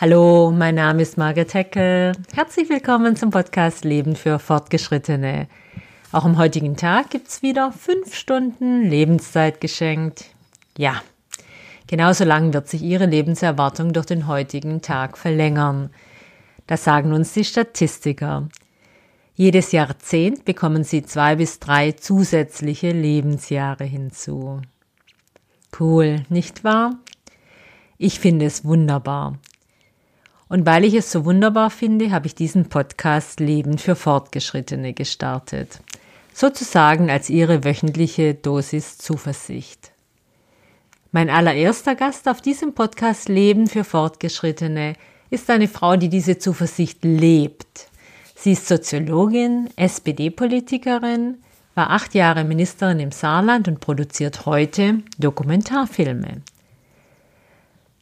Hallo, mein Name ist Margaret Heckel. Herzlich willkommen zum Podcast Leben für Fortgeschrittene. Auch am heutigen Tag gibt's wieder fünf Stunden Lebenszeit geschenkt. Ja, genauso lang wird sich Ihre Lebenserwartung durch den heutigen Tag verlängern. Das sagen uns die Statistiker. Jedes Jahrzehnt bekommen Sie zwei bis drei zusätzliche Lebensjahre hinzu. Cool, nicht wahr? Ich finde es wunderbar. Und weil ich es so wunderbar finde, habe ich diesen Podcast Leben für Fortgeschrittene gestartet. Sozusagen als ihre wöchentliche Dosis Zuversicht. Mein allererster Gast auf diesem Podcast Leben für Fortgeschrittene ist eine Frau, die diese Zuversicht lebt. Sie ist Soziologin, SPD-Politikerin, war acht Jahre Ministerin im Saarland und produziert heute Dokumentarfilme.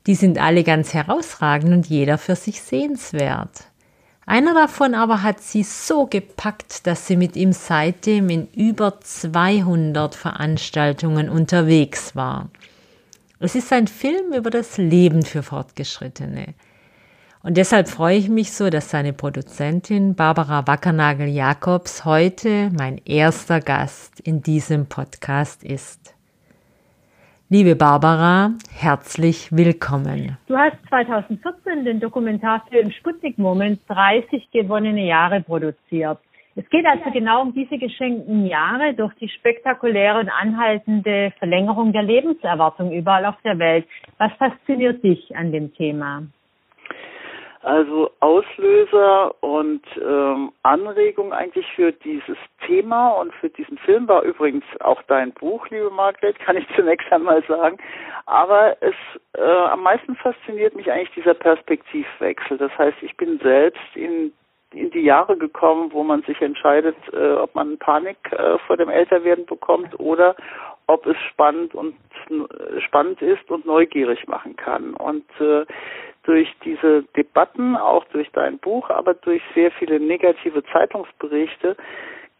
Die sind alle ganz herausragend und jeder für sich sehenswert. Einer davon aber hat sie so gepackt, dass sie mit ihm seitdem in über 200 Veranstaltungen unterwegs war. Es ist ein Film über das Leben für Fortgeschrittene. Und deshalb freue ich mich so, dass seine Produzentin Barbara Wackernagel-Jakobs heute mein erster Gast in diesem Podcast ist. Liebe Barbara, herzlich willkommen. Du hast 2014 den Dokumentarfilm Sputnik Moment 30 gewonnene Jahre produziert. Es geht also genau um diese geschenkten Jahre durch die spektakuläre und anhaltende Verlängerung der Lebenserwartung überall auf der Welt. Was fasziniert dich an dem Thema? Also Auslöser und ähm, Anregung eigentlich für dieses Thema und für diesen Film war übrigens auch dein Buch, liebe Margret, kann ich zunächst einmal sagen. Aber es äh, am meisten fasziniert mich eigentlich dieser Perspektivwechsel. Das heißt, ich bin selbst in in die Jahre gekommen, wo man sich entscheidet, äh, ob man Panik äh, vor dem Älterwerden bekommt oder ob es spannend und äh, spannend ist und neugierig machen kann. Und äh, durch diese Debatten, auch durch dein Buch, aber durch sehr viele negative Zeitungsberichte,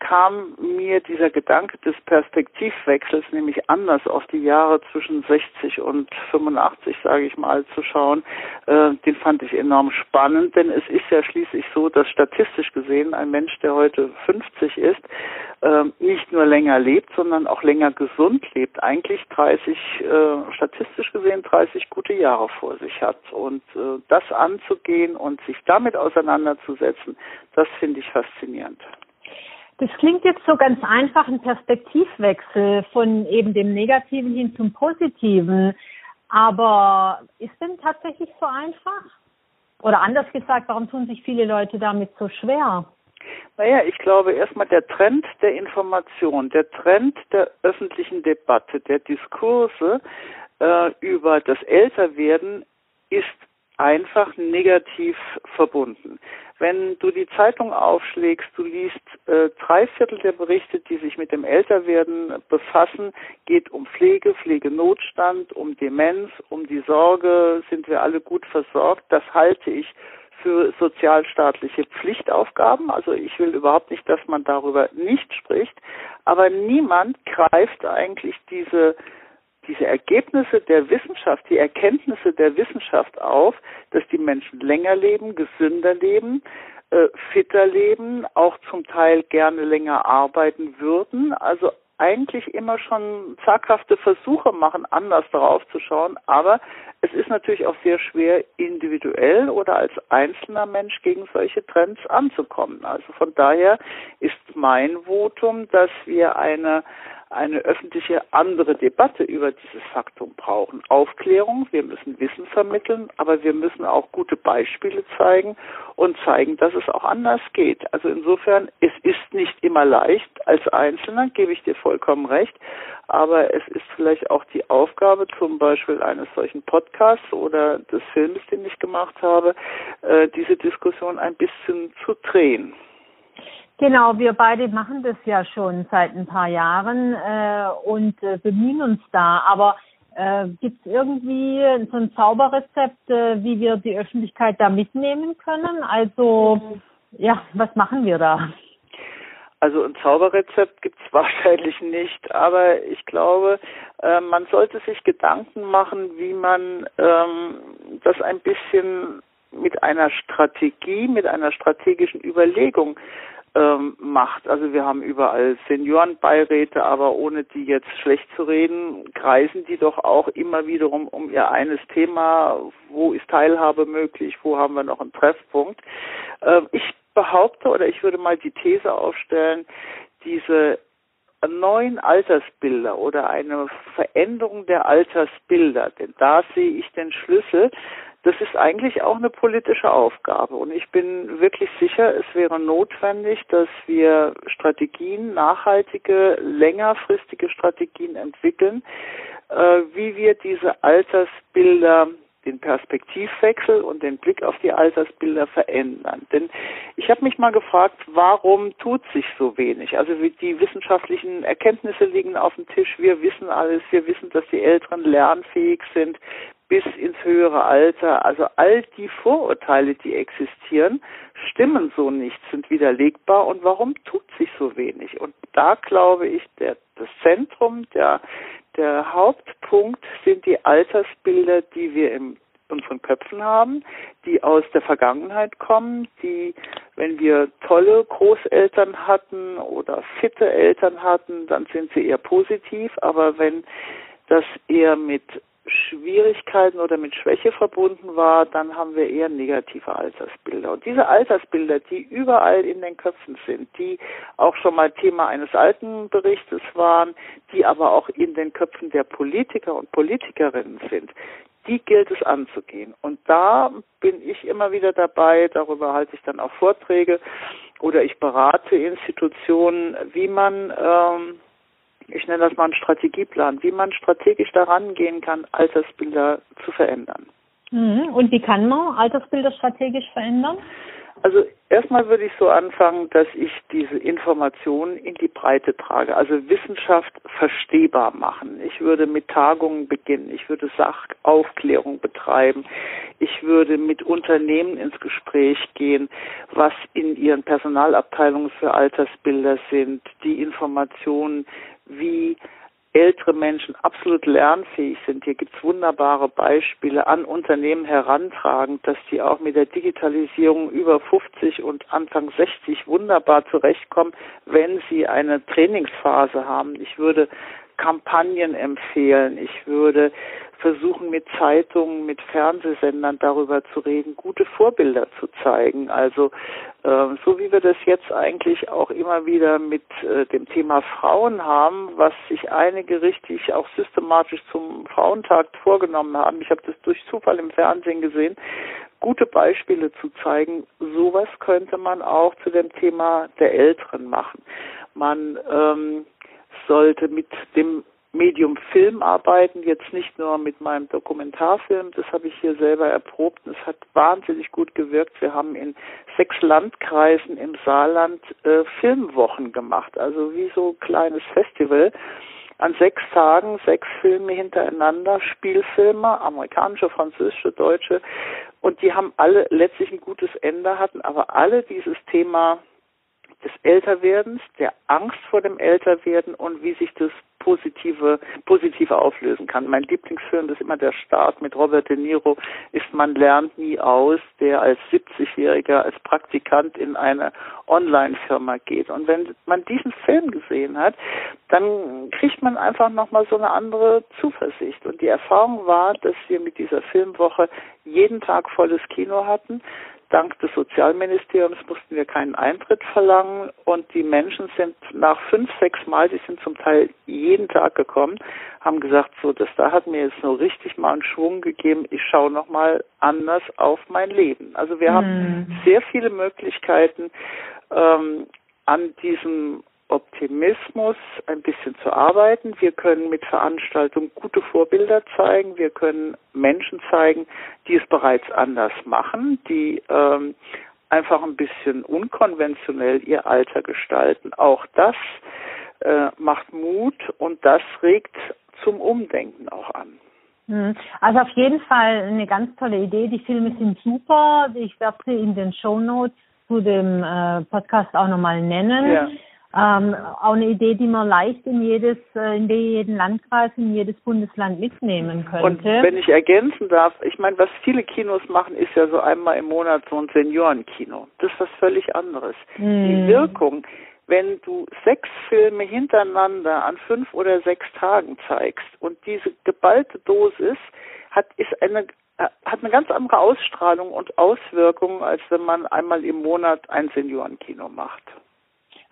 kam mir dieser Gedanke des Perspektivwechsels, nämlich anders auf die Jahre zwischen 60 und 85, sage ich mal, zu schauen, äh, den fand ich enorm spannend, denn es ist ja schließlich so, dass statistisch gesehen ein Mensch, der heute 50 ist, äh, nicht nur länger lebt, sondern auch länger gesund lebt, eigentlich 30, äh, statistisch gesehen 30 gute Jahre vor sich hat. Und äh, das anzugehen und sich damit auseinanderzusetzen, das finde ich faszinierend. Das klingt jetzt so ganz einfach, ein Perspektivwechsel von eben dem Negativen hin zum Positiven. Aber ist denn tatsächlich so einfach? Oder anders gesagt, warum tun sich viele Leute damit so schwer? Naja, ich glaube erstmal der Trend der Information, der Trend der öffentlichen Debatte, der Diskurse äh, über das Älterwerden ist einfach negativ verbunden. Wenn du die Zeitung aufschlägst, du liest äh, drei Viertel der Berichte, die sich mit dem Älterwerden befassen, geht um Pflege, Pflegenotstand, um Demenz, um die Sorge, sind wir alle gut versorgt. Das halte ich für sozialstaatliche Pflichtaufgaben. Also ich will überhaupt nicht, dass man darüber nicht spricht. Aber niemand greift eigentlich diese diese Ergebnisse der Wissenschaft, die Erkenntnisse der Wissenschaft auf, dass die Menschen länger leben, gesünder leben, äh, fitter leben, auch zum Teil gerne länger arbeiten würden. Also eigentlich immer schon zaghafte Versuche machen, anders darauf zu schauen. Aber es ist natürlich auch sehr schwer, individuell oder als einzelner Mensch gegen solche Trends anzukommen. Also von daher ist mein Votum, dass wir eine eine öffentliche andere Debatte über dieses Faktum brauchen. Aufklärung, wir müssen Wissen vermitteln, aber wir müssen auch gute Beispiele zeigen und zeigen, dass es auch anders geht. Also insofern, es ist nicht immer leicht als Einzelner, gebe ich dir vollkommen recht, aber es ist vielleicht auch die Aufgabe zum Beispiel eines solchen Podcasts oder des Films, den ich gemacht habe, äh, diese Diskussion ein bisschen zu drehen. Genau, wir beide machen das ja schon seit ein paar Jahren äh, und äh, bemühen uns da. Aber äh, gibt es irgendwie so ein Zauberrezept, äh, wie wir die Öffentlichkeit da mitnehmen können? Also ja, was machen wir da? Also ein Zauberrezept gibt es wahrscheinlich nicht, aber ich glaube, äh, man sollte sich Gedanken machen, wie man ähm, das ein bisschen mit einer Strategie, mit einer strategischen Überlegung ähm, macht. Also wir haben überall Seniorenbeiräte, aber ohne die jetzt schlecht zu reden, kreisen die doch auch immer wiederum um ihr eines Thema. Wo ist Teilhabe möglich? Wo haben wir noch einen Treffpunkt? Ähm, ich behaupte oder ich würde mal die These aufstellen, diese neuen Altersbilder oder eine Veränderung der Altersbilder, denn da sehe ich den Schlüssel, das ist eigentlich auch eine politische Aufgabe. Und ich bin wirklich sicher, es wäre notwendig, dass wir Strategien, nachhaltige, längerfristige Strategien entwickeln, äh, wie wir diese Altersbilder den Perspektivwechsel und den Blick auf die Altersbilder verändern. Denn ich habe mich mal gefragt, warum tut sich so wenig? Also die wissenschaftlichen Erkenntnisse liegen auf dem Tisch. Wir wissen alles. Wir wissen, dass die Älteren lernfähig sind bis ins höhere Alter. Also all die Vorurteile, die existieren, stimmen so nicht, sind widerlegbar. Und warum tut sich so wenig? Und da glaube ich, der, das Zentrum, der, der Hauptpunkt sind die Altersbilder, die wir in unseren Köpfen haben, die aus der Vergangenheit kommen, die, wenn wir tolle Großeltern hatten oder fitte Eltern hatten, dann sind sie eher positiv, aber wenn das eher mit Schwierigkeiten oder mit Schwäche verbunden war, dann haben wir eher negative Altersbilder. Und diese Altersbilder, die überall in den Köpfen sind, die auch schon mal Thema eines alten Berichtes waren, die aber auch in den Köpfen der Politiker und Politikerinnen sind, die gilt es anzugehen. Und da bin ich immer wieder dabei, darüber halte ich dann auch Vorträge oder ich berate Institutionen, wie man ähm, ich nenne das mal einen Strategieplan, wie man strategisch daran gehen kann, Altersbilder zu verändern. Mhm. Und wie kann man Altersbilder strategisch verändern? Also erstmal würde ich so anfangen, dass ich diese Informationen in die Breite trage, also Wissenschaft verstehbar machen. Ich würde mit Tagungen beginnen, ich würde Sachaufklärung betreiben, ich würde mit Unternehmen ins Gespräch gehen, was in ihren Personalabteilungen für Altersbilder sind, die Informationen wie ältere Menschen absolut lernfähig sind. Hier gibt es wunderbare Beispiele an Unternehmen herantragen, dass die auch mit der Digitalisierung über 50 und Anfang 60 wunderbar zurechtkommen, wenn sie eine Trainingsphase haben. Ich würde Kampagnen empfehlen. Ich würde versuchen, mit Zeitungen, mit Fernsehsendern darüber zu reden, gute Vorbilder zu zeigen. Also äh, so wie wir das jetzt eigentlich auch immer wieder mit äh, dem Thema Frauen haben, was sich einige richtig auch systematisch zum Frauentag vorgenommen haben. Ich habe das durch Zufall im Fernsehen gesehen gute Beispiele zu zeigen. Sowas könnte man auch zu dem Thema der Älteren machen. Man ähm, sollte mit dem Medium Film arbeiten, jetzt nicht nur mit meinem Dokumentarfilm, das habe ich hier selber erprobt und es hat wahnsinnig gut gewirkt. Wir haben in sechs Landkreisen im Saarland äh, Filmwochen gemacht, also wie so ein kleines Festival. An sechs Tagen sechs Filme hintereinander, Spielfilme, amerikanische, französische, deutsche und die haben alle letztlich ein gutes Ende, hatten aber alle dieses Thema des Älterwerdens, der Angst vor dem Älterwerden und wie sich das positive, positive auflösen kann. Mein Lieblingsfilm ist immer der Start mit Robert De Niro, ist Man lernt nie aus, der als 70-Jähriger als Praktikant in eine Online-Firma geht. Und wenn man diesen Film gesehen hat, dann kriegt man einfach nochmal so eine andere Zuversicht. Und die Erfahrung war, dass wir mit dieser Filmwoche jeden Tag volles Kino hatten. Dank des Sozialministeriums mussten wir keinen Eintritt verlangen und die Menschen sind nach fünf, sechs Mal, die sind zum Teil jeden Tag gekommen, haben gesagt, so, das da hat mir jetzt nur richtig mal einen Schwung gegeben, ich schaue nochmal anders auf mein Leben. Also wir mhm. haben sehr viele Möglichkeiten, ähm, an diesem Optimismus ein bisschen zu arbeiten. Wir können mit Veranstaltungen gute Vorbilder zeigen. Wir können Menschen zeigen, die es bereits anders machen, die ähm, einfach ein bisschen unkonventionell ihr Alter gestalten. Auch das äh, macht Mut und das regt zum Umdenken auch an. Hm. Also auf jeden Fall eine ganz tolle Idee. Die Filme sind super. Ich werde sie in den Show Notes zu dem äh, Podcast auch nochmal nennen. Ja. Ähm, auch eine Idee, die man leicht in jedes, äh, in jeden Landkreis, in jedes Bundesland mitnehmen könnte. Und wenn ich ergänzen darf, ich meine, was viele Kinos machen, ist ja so einmal im Monat so ein Seniorenkino. Das ist was völlig anderes. Hm. Die Wirkung, wenn du sechs Filme hintereinander an fünf oder sechs Tagen zeigst und diese geballte Dosis hat, ist eine hat eine ganz andere Ausstrahlung und Auswirkungen, als wenn man einmal im Monat ein Seniorenkino macht.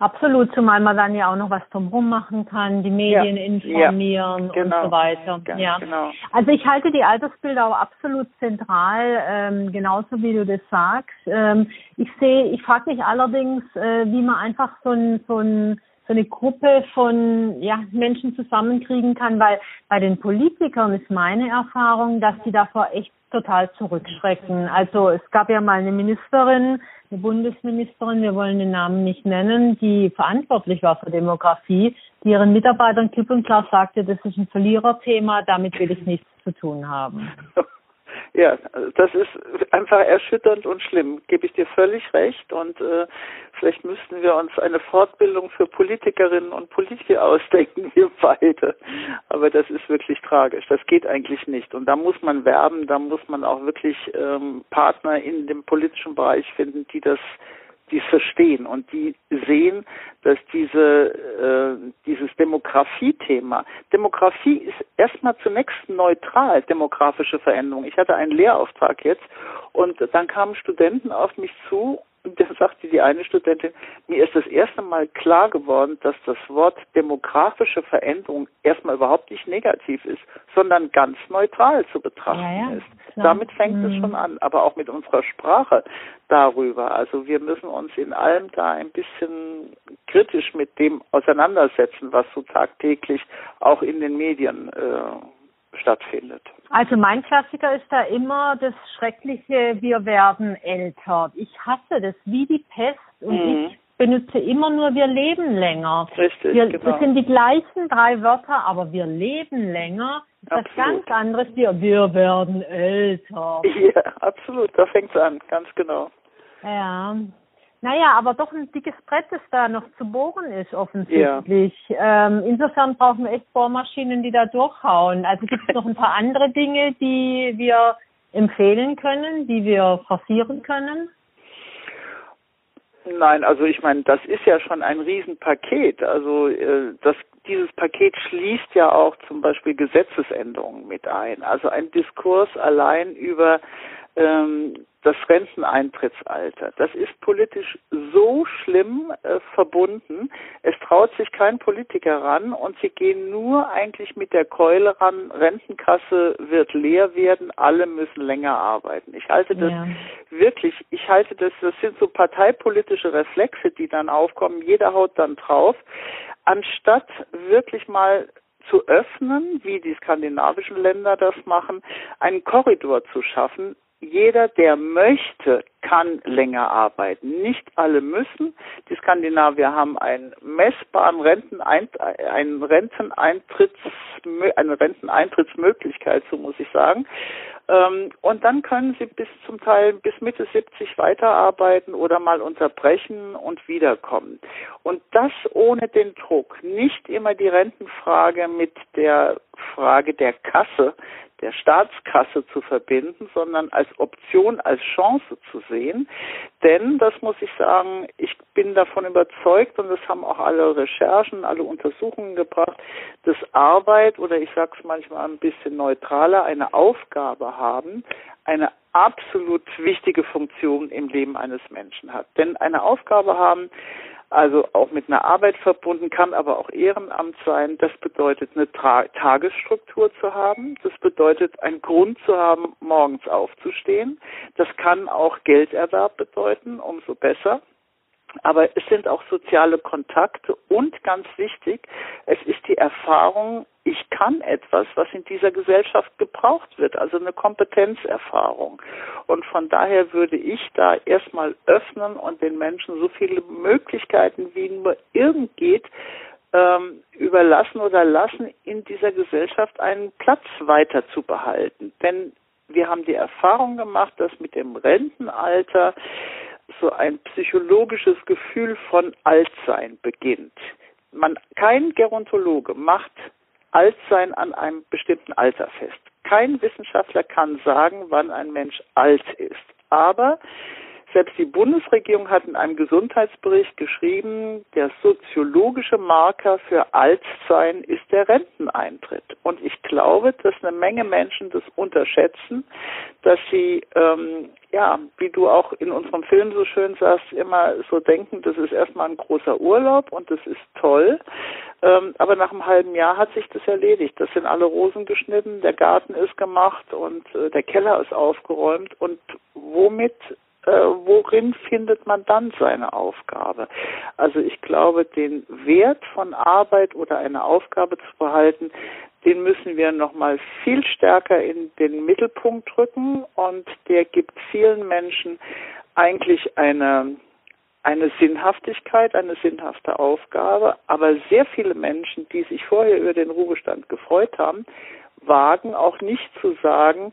Absolut, zumal man dann ja auch noch was drumherum machen kann, die Medien ja, informieren ja, genau, und so weiter. ja. Genau. Also ich halte die Altersbilder auch absolut zentral, ähm, genauso wie du das sagst. Ähm, ich sehe, ich frage mich allerdings, äh, wie man einfach so ein, so ein so eine Gruppe von ja, Menschen zusammenkriegen kann, weil bei den Politikern ist meine Erfahrung, dass die davor echt total zurückschrecken. Also es gab ja mal eine Ministerin, eine Bundesministerin, wir wollen den Namen nicht nennen, die verantwortlich war für Demografie, die ihren Mitarbeitern klipp und klar sagte, das ist ein Verliererthema, damit will ich nichts zu tun haben. Ja, das ist einfach erschütternd und schlimm, gebe ich dir völlig recht. Und äh, vielleicht müssten wir uns eine Fortbildung für Politikerinnen und Politiker ausdenken, wir beide. Aber das ist wirklich tragisch. Das geht eigentlich nicht. Und da muss man werben, da muss man auch wirklich ähm, Partner in dem politischen Bereich finden, die das die es verstehen und die sehen, dass diese, äh, dieses Demografie-Thema, Demografie ist erstmal zunächst neutral, demografische Veränderung. Ich hatte einen Lehrauftrag jetzt und dann kamen Studenten auf mich zu und dann sagte die eine Studentin, mir ist das erste Mal klar geworden, dass das Wort demografische Veränderung erstmal überhaupt nicht negativ ist, sondern ganz neutral zu betrachten ja, ja, ist. Klar. Damit fängt mhm. es schon an, aber auch mit unserer Sprache darüber. Also wir müssen uns in allem da ein bisschen kritisch mit dem auseinandersetzen, was so tagtäglich auch in den Medien äh, stattfindet. Also mein Klassiker ist da immer das schreckliche, wir werden älter. Ich hasse das wie die Pest und mhm. ich benutze immer nur, wir leben länger. Richtig, wir, genau. Das sind die gleichen drei Wörter, aber wir leben länger. Das ist ganz anderes, wir, wir werden älter. Ja, absolut, da fängt es an, ganz genau. Ja, naja, aber doch ein dickes Brett, das da noch zu bohren ist, offensichtlich. Ja. Ähm, insofern brauchen wir echt Bohrmaschinen, die da durchhauen. Also gibt es noch ein paar andere Dinge, die wir empfehlen können, die wir forcieren können? Nein, also ich meine, das ist ja schon ein Riesenpaket. Also äh, das, dieses Paket schließt ja auch zum Beispiel Gesetzesänderungen mit ein. Also ein Diskurs allein über ähm, das Renteneintrittsalter. Das ist politisch so schlimm äh, verbunden. Es traut sich kein Politiker ran und sie gehen nur eigentlich mit der Keule ran. Rentenkasse wird leer werden, alle müssen länger arbeiten. Ich halte das ja. wirklich, ich halte das, das sind so parteipolitische Reflexe, die dann aufkommen. Jeder haut dann drauf, anstatt wirklich mal zu öffnen, wie die skandinavischen Länder das machen, einen Korridor zu schaffen, jeder, der möchte, kann länger arbeiten. Nicht alle müssen. Die Skandinavier haben einen messbaren Renteneint einen Renteneintritts, eine Renteneintrittsmöglichkeit, so muss ich sagen. Ähm, und dann können sie bis zum Teil bis Mitte 70 weiterarbeiten oder mal unterbrechen und wiederkommen. Und das ohne den Druck. Nicht immer die Rentenfrage mit der Frage der Kasse, der Staatskasse zu verbinden, sondern als Option, als Chance zu sehen. Denn, das muss ich sagen, ich bin davon überzeugt und das haben auch alle Recherchen, alle Untersuchungen gebracht, dass Arbeit oder ich sage es manchmal ein bisschen neutraler, eine Aufgabe haben, eine absolut wichtige Funktion im Leben eines Menschen hat. Denn eine Aufgabe haben, also auch mit einer Arbeit verbunden, kann aber auch Ehrenamt sein. Das bedeutet, eine Tra Tagesstruktur zu haben. Das bedeutet, einen Grund zu haben, morgens aufzustehen. Das kann auch Gelderwerb bedeuten, umso besser. Aber es sind auch soziale Kontakte und ganz wichtig, es ist die Erfahrung, ich kann etwas, was in dieser Gesellschaft gebraucht wird, also eine Kompetenzerfahrung. Und von daher würde ich da erstmal öffnen und den Menschen so viele Möglichkeiten, wie nur irgend geht, ähm, überlassen oder lassen, in dieser Gesellschaft einen Platz weiter zu behalten. Denn wir haben die Erfahrung gemacht, dass mit dem Rentenalter so ein psychologisches Gefühl von Altsein beginnt. Man, kein Gerontologe macht Altsein an einem bestimmten Alter fest. Kein Wissenschaftler kann sagen, wann ein Mensch alt ist. Aber selbst die Bundesregierung hat in einem Gesundheitsbericht geschrieben, der soziologische Marker für Altsein ist der Renteneintritt. Und ich glaube, dass eine Menge Menschen das unterschätzen, dass sie, ähm, ja, wie du auch in unserem Film so schön sagst, immer so denken, das ist erstmal ein großer Urlaub und das ist toll. Ähm, aber nach einem halben Jahr hat sich das erledigt. Das sind alle Rosen geschnitten, der Garten ist gemacht und äh, der Keller ist aufgeräumt. Und womit äh, worin findet man dann seine Aufgabe? Also ich glaube, den Wert von Arbeit oder eine Aufgabe zu behalten, den müssen wir nochmal viel stärker in den Mittelpunkt drücken und der gibt vielen Menschen eigentlich eine eine Sinnhaftigkeit, eine sinnhafte Aufgabe, aber sehr viele Menschen, die sich vorher über den Ruhestand gefreut haben, wagen auch nicht zu sagen,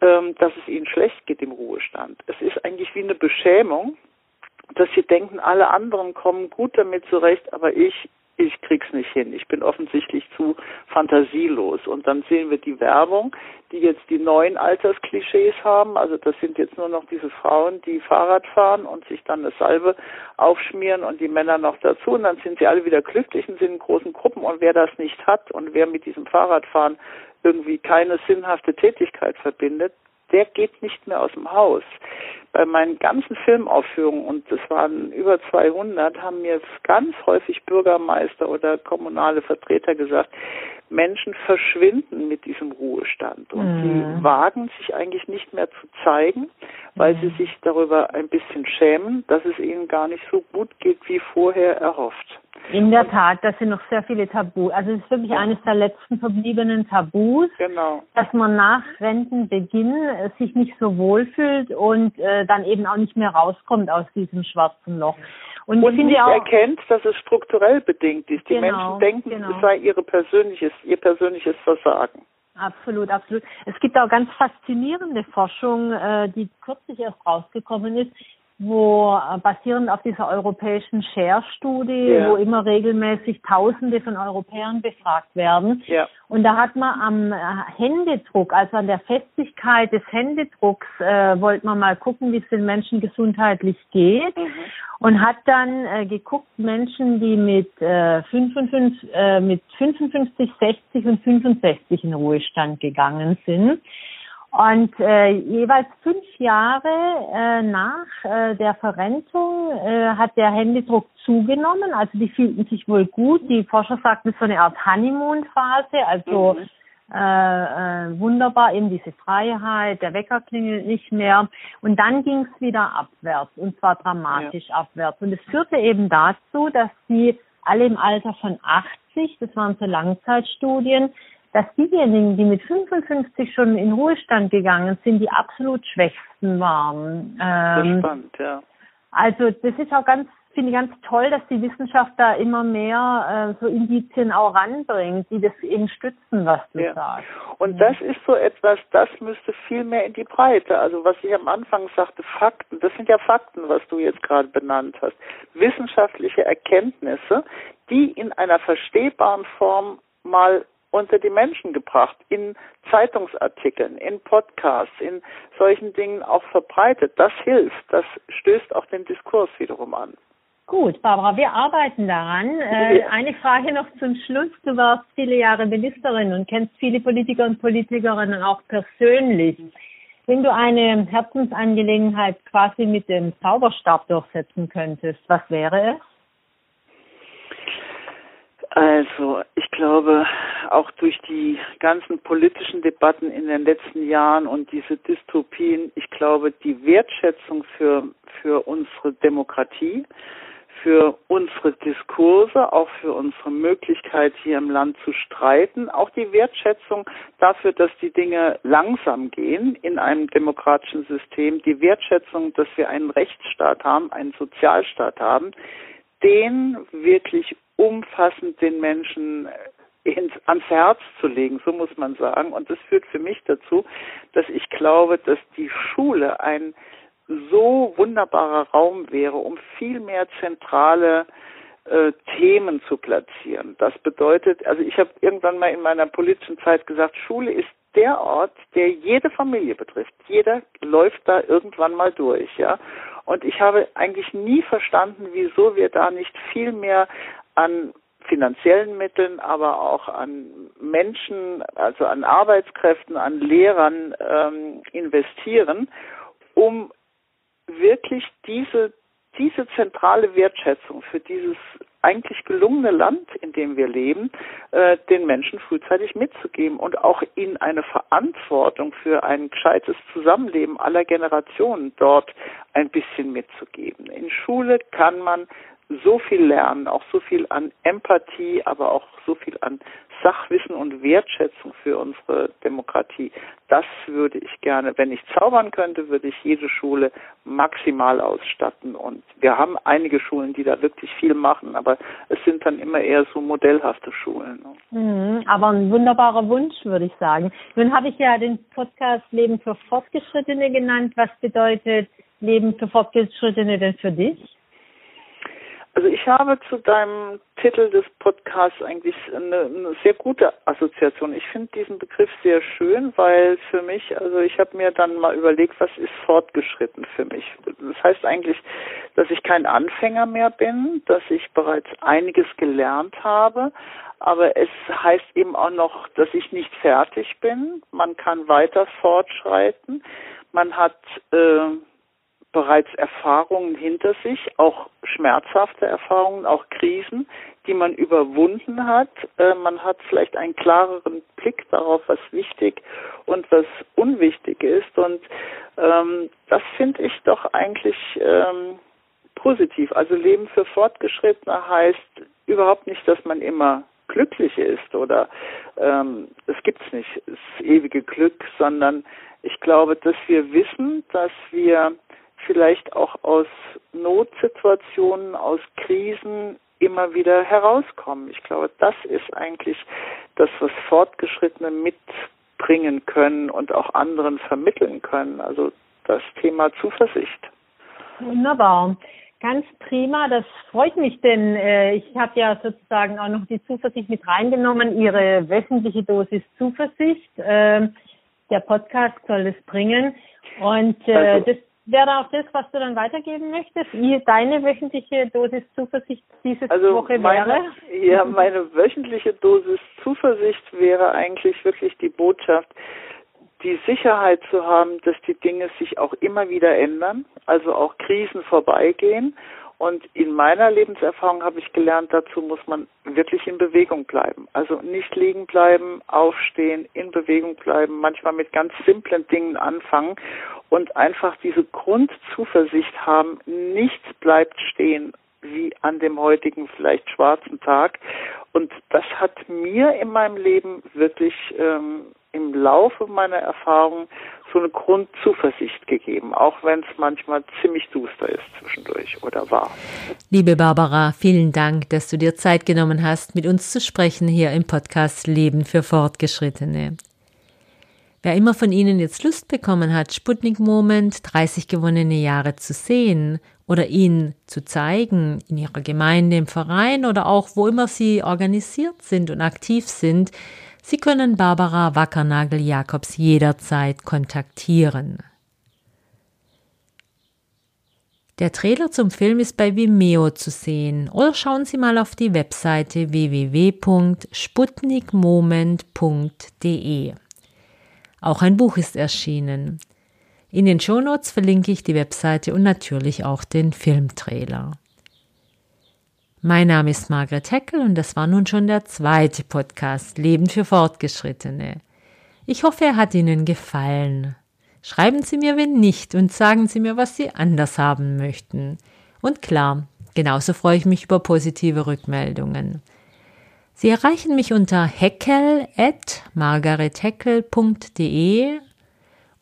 dass es ihnen schlecht geht im Ruhestand. Es ist eigentlich wie eine Beschämung, dass sie denken, alle anderen kommen gut damit zurecht, aber ich, ich krieg's nicht hin. Ich bin offensichtlich zu fantasielos. Und dann sehen wir die Werbung, die jetzt die neuen Altersklischees haben. Also das sind jetzt nur noch diese Frauen, die Fahrrad fahren und sich dann eine Salbe aufschmieren und die Männer noch dazu. Und dann sind sie alle wieder glücklich und sind in großen Gruppen. Und wer das nicht hat und wer mit diesem Fahrradfahren irgendwie keine sinnhafte Tätigkeit verbindet, der geht nicht mehr aus dem Haus. Bei meinen ganzen Filmaufführungen, und es waren über 200, haben mir ganz häufig Bürgermeister oder kommunale Vertreter gesagt, Menschen verschwinden mit diesem Ruhestand und mhm. sie wagen sich eigentlich nicht mehr zu zeigen, weil mhm. sie sich darüber ein bisschen schämen, dass es ihnen gar nicht so gut geht wie vorher erhofft. In der Tat, das sind noch sehr viele Tabus. Also es ist wirklich eines der letzten verbliebenen Tabus, genau. dass man nach Rentenbeginn äh, sich nicht so wohlfühlt und äh, dann eben auch nicht mehr rauskommt aus diesem schwarzen Loch. Und, und nicht auch, erkennt, dass es strukturell bedingt ist. Die genau, Menschen denken, genau. es sei ihre persönliches, ihr persönliches Versagen. Absolut, absolut. Es gibt auch ganz faszinierende Forschung, äh, die kürzlich erst rausgekommen ist, wo äh, basierend auf dieser europäischen Share-Studie, ja. wo immer regelmäßig Tausende von Europäern befragt werden. Ja. Und da hat man am äh, Händedruck, also an der Festigkeit des Händedrucks, äh, wollte man mal gucken, wie es den Menschen gesundheitlich geht. Mhm. Und hat dann äh, geguckt, Menschen, die mit, äh, 55, äh, mit 55, 60 und 65 in Ruhestand gegangen sind. Und äh, jeweils fünf Jahre äh, nach äh, der Verrentung äh, hat der Händedruck zugenommen. Also die fühlten sich wohl gut. Die Forscher sagten, so eine Art Honeymoon-Phase, also mhm. äh, äh, wunderbar, eben diese Freiheit, der Wecker klingelt nicht mehr. Und dann ging es wieder abwärts, und zwar dramatisch ja. abwärts. Und es führte eben dazu, dass sie alle im Alter von 80, das waren so Langzeitstudien, dass diejenigen, die mit 55 schon in Ruhestand gegangen sind, die absolut schwächsten waren. Ähm, spannend, ja. Also das ist auch ganz, finde ich ganz toll, dass die Wissenschaft da immer mehr äh, so Indizien auch ranbringt, die das eben stützen, was du ja. sagst. Und ja. das ist so etwas, das müsste viel mehr in die Breite. Also was ich am Anfang sagte, Fakten, das sind ja Fakten, was du jetzt gerade benannt hast. Wissenschaftliche Erkenntnisse, die in einer verstehbaren Form mal unter die Menschen gebracht, in Zeitungsartikeln, in Podcasts, in solchen Dingen auch verbreitet. Das hilft, das stößt auch den Diskurs wiederum an. Gut, Barbara, wir arbeiten daran. Äh, eine Frage noch zum Schluss. Du warst viele Jahre Ministerin und kennst viele Politiker und Politikerinnen auch persönlich. Wenn du eine Herzensangelegenheit quasi mit dem Zauberstab durchsetzen könntest, was wäre es? Also, ich glaube, auch durch die ganzen politischen Debatten in den letzten Jahren und diese Dystopien, ich glaube, die Wertschätzung für, für unsere Demokratie, für unsere Diskurse, auch für unsere Möglichkeit hier im Land zu streiten, auch die Wertschätzung dafür, dass die Dinge langsam gehen in einem demokratischen System, die Wertschätzung, dass wir einen Rechtsstaat haben, einen Sozialstaat haben, den wirklich umfassend den Menschen ins, ans Herz zu legen, so muss man sagen. Und das führt für mich dazu, dass ich glaube, dass die Schule ein so wunderbarer Raum wäre, um viel mehr zentrale äh, Themen zu platzieren. Das bedeutet, also ich habe irgendwann mal in meiner politischen Zeit gesagt, Schule ist der Ort, der jede Familie betrifft. Jeder läuft da irgendwann mal durch, ja. Und ich habe eigentlich nie verstanden, wieso wir da nicht viel mehr an finanziellen Mitteln, aber auch an Menschen, also an Arbeitskräften, an Lehrern ähm, investieren, um wirklich diese, diese zentrale Wertschätzung für dieses eigentlich gelungene Land, in dem wir leben, äh, den Menschen frühzeitig mitzugeben und auch ihnen eine Verantwortung für ein gescheites Zusammenleben aller Generationen dort ein bisschen mitzugeben. In Schule kann man so viel lernen, auch so viel an Empathie, aber auch so viel an Sachwissen und Wertschätzung für unsere Demokratie. Das würde ich gerne, wenn ich zaubern könnte, würde ich jede Schule maximal ausstatten. Und wir haben einige Schulen, die da wirklich viel machen, aber es sind dann immer eher so modellhafte Schulen. Mhm, aber ein wunderbarer Wunsch, würde ich sagen. Nun habe ich ja den Podcast Leben für Fortgeschrittene genannt. Was bedeutet Leben für Fortgeschrittene denn für dich? Also ich habe zu deinem Titel des Podcasts eigentlich eine, eine sehr gute Assoziation. Ich finde diesen Begriff sehr schön, weil für mich, also ich habe mir dann mal überlegt, was ist fortgeschritten für mich. Das heißt eigentlich, dass ich kein Anfänger mehr bin, dass ich bereits einiges gelernt habe, aber es heißt eben auch noch, dass ich nicht fertig bin. Man kann weiter fortschreiten. Man hat äh, bereits Erfahrungen hinter sich, auch schmerzhafte Erfahrungen, auch Krisen, die man überwunden hat. Äh, man hat vielleicht einen klareren Blick darauf, was wichtig und was unwichtig ist. Und ähm, das finde ich doch eigentlich ähm, positiv. Also Leben für Fortgeschrittene heißt überhaupt nicht, dass man immer glücklich ist oder ähm, es gibt's nicht, das ewige Glück, sondern ich glaube, dass wir wissen, dass wir vielleicht auch aus Notsituationen, aus Krisen immer wieder herauskommen. Ich glaube, das ist eigentlich das, was Fortgeschrittene mitbringen können und auch anderen vermitteln können. Also das Thema Zuversicht. Wunderbar. Ganz prima, das freut mich, denn äh, ich habe ja sozusagen auch noch die Zuversicht mit reingenommen, Ihre wöchentliche Dosis Zuversicht. Äh, der Podcast soll es bringen. Und äh, also, das wäre auch das, was du dann weitergeben möchtest? Wie deine wöchentliche Dosis Zuversicht diese also Woche meine, wäre? Ja, meine wöchentliche Dosis Zuversicht wäre eigentlich wirklich die Botschaft, die Sicherheit zu haben, dass die Dinge sich auch immer wieder ändern, also auch Krisen vorbeigehen und in meiner Lebenserfahrung habe ich gelernt, dazu muss man wirklich in Bewegung bleiben. Also nicht liegen bleiben, aufstehen, in Bewegung bleiben, manchmal mit ganz simplen Dingen anfangen und einfach diese Grundzuversicht haben, nichts bleibt stehen wie an dem heutigen vielleicht schwarzen Tag. Und das hat mir in meinem Leben wirklich ähm, im Laufe meiner Erfahrung so eine Grundzuversicht gegeben, auch wenn es manchmal ziemlich duster ist zwischendurch oder war. Liebe Barbara, vielen Dank, dass du dir Zeit genommen hast, mit uns zu sprechen hier im Podcast Leben für Fortgeschrittene. Wer immer von Ihnen jetzt Lust bekommen hat, Sputnik Moment 30 gewonnene Jahre zu sehen oder ihn zu zeigen in Ihrer Gemeinde, im Verein oder auch wo immer Sie organisiert sind und aktiv sind, Sie können Barbara Wackernagel-Jakobs jederzeit kontaktieren. Der Trailer zum Film ist bei Vimeo zu sehen oder schauen Sie mal auf die Webseite www.sputnikmoment.de. Auch ein Buch ist erschienen. In den Shownotes verlinke ich die Webseite und natürlich auch den Filmtrailer. Mein Name ist Margret Heckel und das war nun schon der zweite Podcast Leben für Fortgeschrittene. Ich hoffe, er hat Ihnen gefallen. Schreiben Sie mir, wenn nicht, und sagen Sie mir, was Sie anders haben möchten. Und klar, genauso freue ich mich über positive Rückmeldungen. Sie erreichen mich unter heckel.margaretheckel.de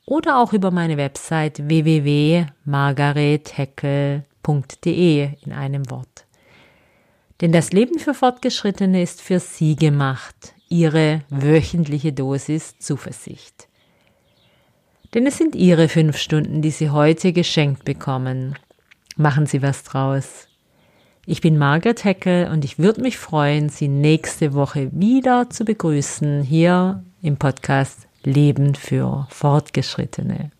oder auch über meine Website www.margaretheckel.de in einem Wort. Denn das Leben für Fortgeschrittene ist für Sie gemacht, Ihre wöchentliche Dosis Zuversicht. Denn es sind Ihre fünf Stunden, die Sie heute geschenkt bekommen. Machen Sie was draus. Ich bin Margaret Heckel und ich würde mich freuen, Sie nächste Woche wieder zu begrüßen hier im Podcast Leben für Fortgeschrittene.